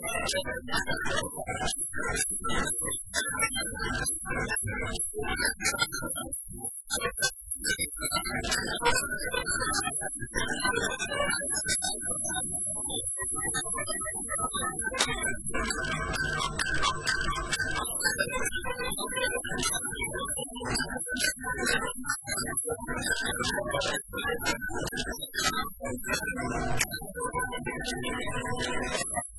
ただいま。